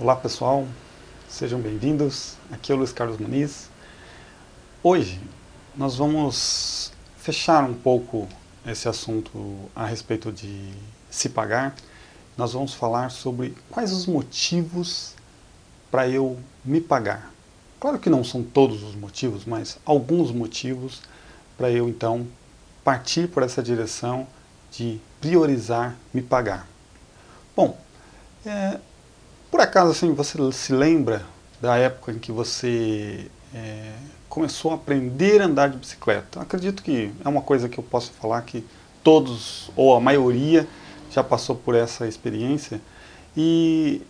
Olá pessoal, sejam bem-vindos. Aqui é o Luiz Carlos Muniz. Hoje nós vamos fechar um pouco esse assunto a respeito de se pagar. Nós vamos falar sobre quais os motivos para eu me pagar. Claro que não são todos os motivos, mas alguns motivos para eu então partir por essa direção de priorizar me pagar. Bom, é, por acaso, assim, você se lembra da época em que você é, começou a aprender a andar de bicicleta? Acredito que é uma coisa que eu posso falar que todos, ou a maioria, já passou por essa experiência. E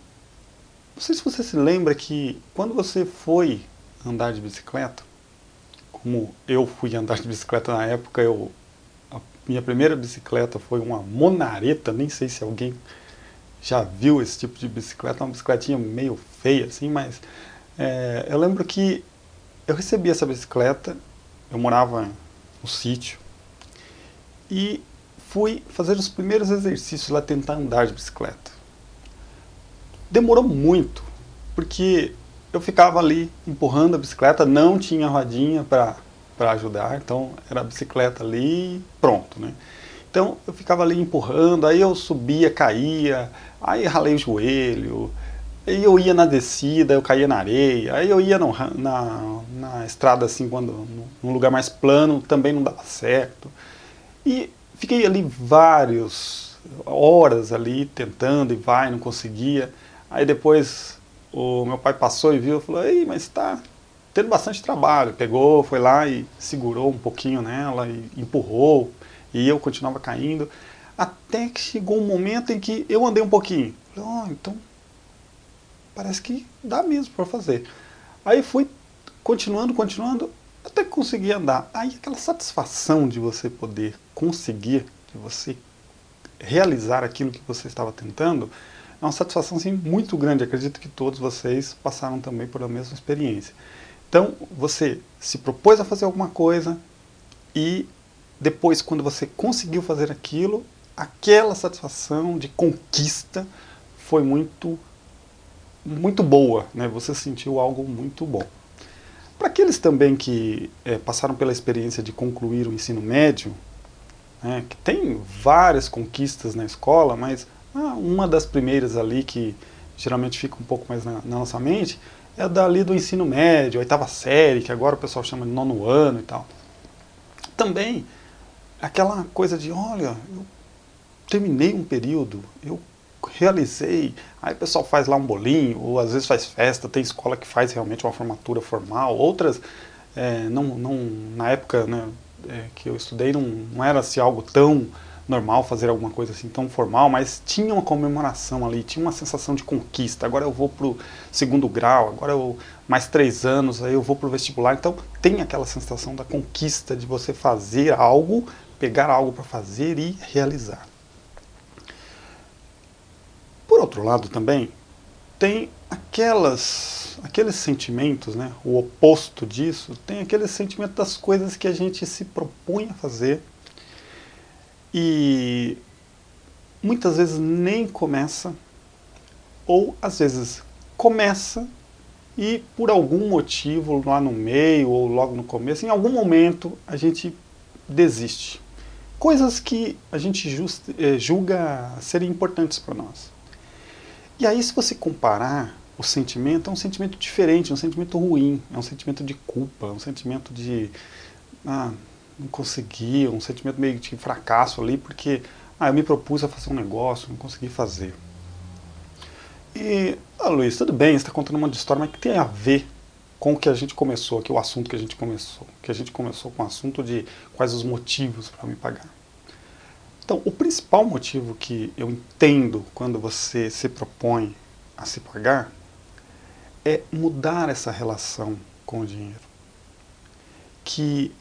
não sei se você se lembra que quando você foi andar de bicicleta, como eu fui andar de bicicleta na época, eu, minha primeira bicicleta foi uma monareta, nem sei se alguém já viu esse tipo de bicicleta, uma bicicletinha meio feia assim, mas é, eu lembro que eu recebi essa bicicleta, eu morava no sítio e fui fazer os primeiros exercícios lá tentar andar de bicicleta. Demorou muito, porque eu ficava ali empurrando a bicicleta, não tinha rodinha para ajudar, então era a bicicleta ali pronto, né? Então eu ficava ali empurrando, aí eu subia, caía, aí ralei o joelho, aí eu ia na descida, eu caía na areia, aí eu ia no, na, na estrada assim, quando num lugar mais plano, também não dava certo. E fiquei ali vários horas ali tentando e vai, não conseguia. Aí depois o meu pai passou e viu e falou, ei, mas está tendo bastante trabalho. Pegou, foi lá e segurou um pouquinho nela e empurrou, e eu continuava caindo, até que chegou um momento em que eu andei um pouquinho. Falei, oh, então parece que dá mesmo para fazer. Aí fui continuando, continuando, até que consegui andar. Aí aquela satisfação de você poder conseguir, de você realizar aquilo que você estava tentando, é uma satisfação assim, muito grande. Acredito que todos vocês passaram também por a mesma experiência. Então, você se propôs a fazer alguma coisa e depois, quando você conseguiu fazer aquilo, aquela satisfação de conquista foi muito, muito boa, né? Você sentiu algo muito bom. Para aqueles também que é, passaram pela experiência de concluir o ensino médio, né, que tem várias conquistas na escola, mas ah, uma das primeiras ali que geralmente fica um pouco mais na, na nossa mente é dali do ensino médio, oitava série, que agora o pessoal chama de nono ano e tal. Também aquela coisa de, olha, eu terminei um período, eu realizei, aí o pessoal faz lá um bolinho, ou às vezes faz festa, tem escola que faz realmente uma formatura formal, outras, é, não, não, na época né, é, que eu estudei, não, não era assim, algo tão normal fazer alguma coisa assim tão formal, mas tinha uma comemoração ali, tinha uma sensação de conquista. Agora eu vou para o segundo grau, agora eu mais três anos, aí eu vou para o vestibular. Então tem aquela sensação da conquista de você fazer algo pegar algo para fazer e realizar. Por outro lado também, tem aquelas, aqueles sentimentos, né, o oposto disso, tem aquele sentimento das coisas que a gente se propõe a fazer e muitas vezes nem começa, ou às vezes começa e por algum motivo lá no meio ou logo no começo, em algum momento a gente desiste coisas que a gente eh, julga serem importantes para nós. E aí, se você comparar o sentimento, é um sentimento diferente, é um sentimento ruim, é um sentimento de culpa, é um sentimento de ah, não consegui, um sentimento meio de fracasso ali, porque ah, eu me propus a fazer um negócio, não consegui fazer. E, ah, Luiz, tudo bem, você está contando uma história, mas que tem a ver com o que a gente começou aqui, o assunto que a gente começou. Que a gente começou com o assunto de quais os motivos para me pagar. Então, o principal motivo que eu entendo quando você se propõe a se pagar é mudar essa relação com o dinheiro. Que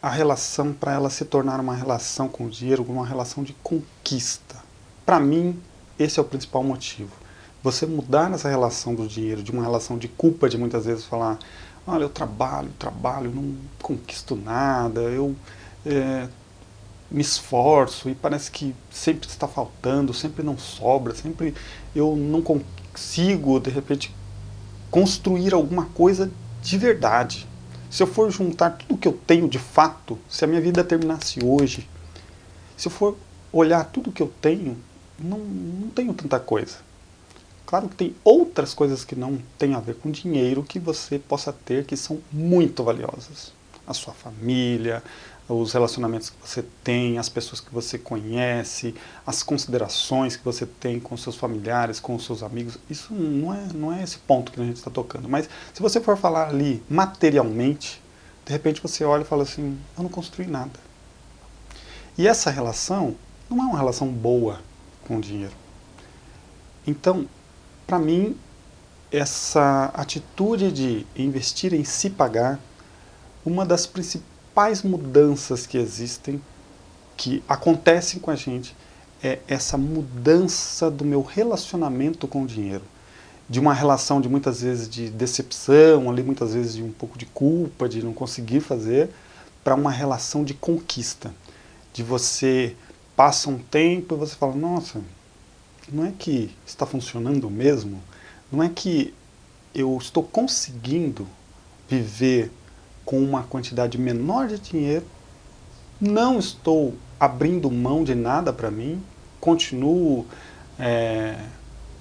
a relação, para ela se tornar uma relação com o dinheiro, uma relação de conquista. Para mim, esse é o principal motivo você mudar essa relação do dinheiro, de uma relação de culpa, de muitas vezes falar, olha, eu trabalho, trabalho, não conquisto nada, eu é, me esforço e parece que sempre está faltando, sempre não sobra, sempre eu não consigo, de repente, construir alguma coisa de verdade. Se eu for juntar tudo que eu tenho de fato, se a minha vida terminasse hoje, se eu for olhar tudo que eu tenho, não, não tenho tanta coisa. Claro que tem outras coisas que não têm a ver com dinheiro que você possa ter que são muito valiosas. A sua família, os relacionamentos que você tem, as pessoas que você conhece, as considerações que você tem com seus familiares, com seus amigos. Isso não é, não é esse ponto que a gente está tocando. Mas se você for falar ali materialmente, de repente você olha e fala assim: eu não construí nada. E essa relação não é uma relação boa com o dinheiro. Então, para mim, essa atitude de investir em se pagar, uma das principais principais mudanças que existem, que acontecem com a gente, é essa mudança do meu relacionamento com o dinheiro. De uma relação de muitas vezes de decepção, ali muitas vezes de um pouco de culpa, de não conseguir fazer, para uma relação de conquista. De você passa um tempo e você fala, nossa, não é que está funcionando mesmo? Não é que eu estou conseguindo viver com uma quantidade menor de dinheiro, não estou abrindo mão de nada para mim, continuo é,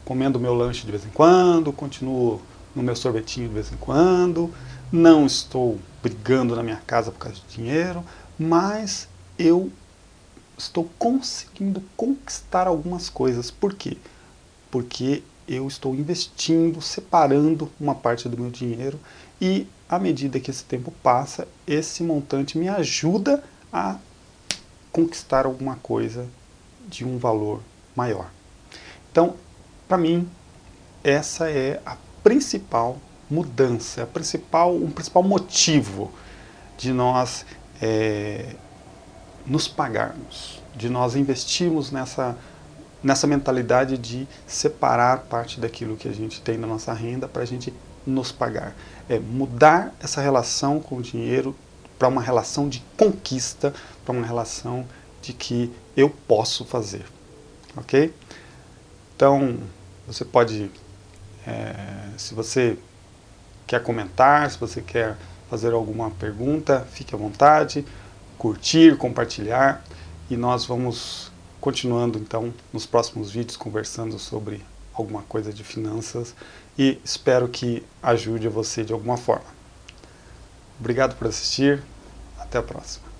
comendo meu lanche de vez em quando, continuo no meu sorvetinho de vez em quando, não estou brigando na minha casa por causa de dinheiro, mas eu estou conseguindo conquistar algumas coisas. Por quê? Porque eu estou investindo, separando uma parte do meu dinheiro e à medida que esse tempo passa, esse montante me ajuda a conquistar alguma coisa de um valor maior. Então, para mim, essa é a principal mudança, a principal, um principal motivo de nós é, nos pagarmos, de nós investirmos nessa, nessa mentalidade de separar parte daquilo que a gente tem na nossa renda para a gente nos pagar. É mudar essa relação com o dinheiro para uma relação de conquista, para uma relação de que eu posso fazer. Ok? Então, você pode, é, se você quer comentar, se você quer fazer alguma pergunta, fique à vontade, curtir, compartilhar e nós vamos continuando então nos próximos vídeos conversando sobre alguma coisa de finanças e espero que ajude você de alguma forma. Obrigado por assistir, até a próxima.